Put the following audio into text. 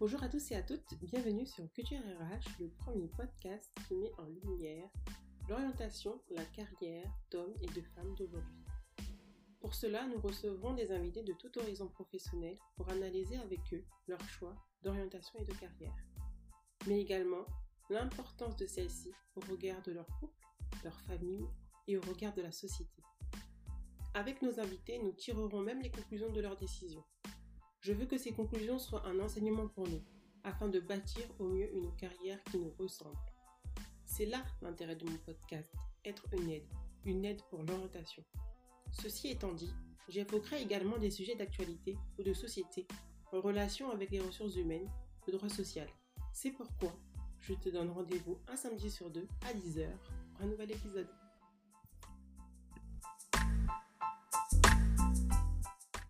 Bonjour à tous et à toutes, bienvenue sur Culture RH, le premier podcast qui met en lumière l'orientation, la carrière d'hommes et de femmes d'aujourd'hui. Pour cela, nous recevrons des invités de tout horizon professionnel pour analyser avec eux leurs choix d'orientation et de carrière, mais également l'importance de celle-ci au regard de leur couple, leur famille et au regard de la société. Avec nos invités, nous tirerons même les conclusions de leurs décisions. Je veux que ces conclusions soient un enseignement pour nous, afin de bâtir au mieux une carrière qui nous ressemble. C'est là l'intérêt de mon podcast, être une aide, une aide pour l'orientation. Ceci étant dit, j'évoquerai également des sujets d'actualité ou de société en relation avec les ressources humaines, le droit social. C'est pourquoi je te donne rendez-vous un samedi sur deux à 10h pour un nouvel épisode.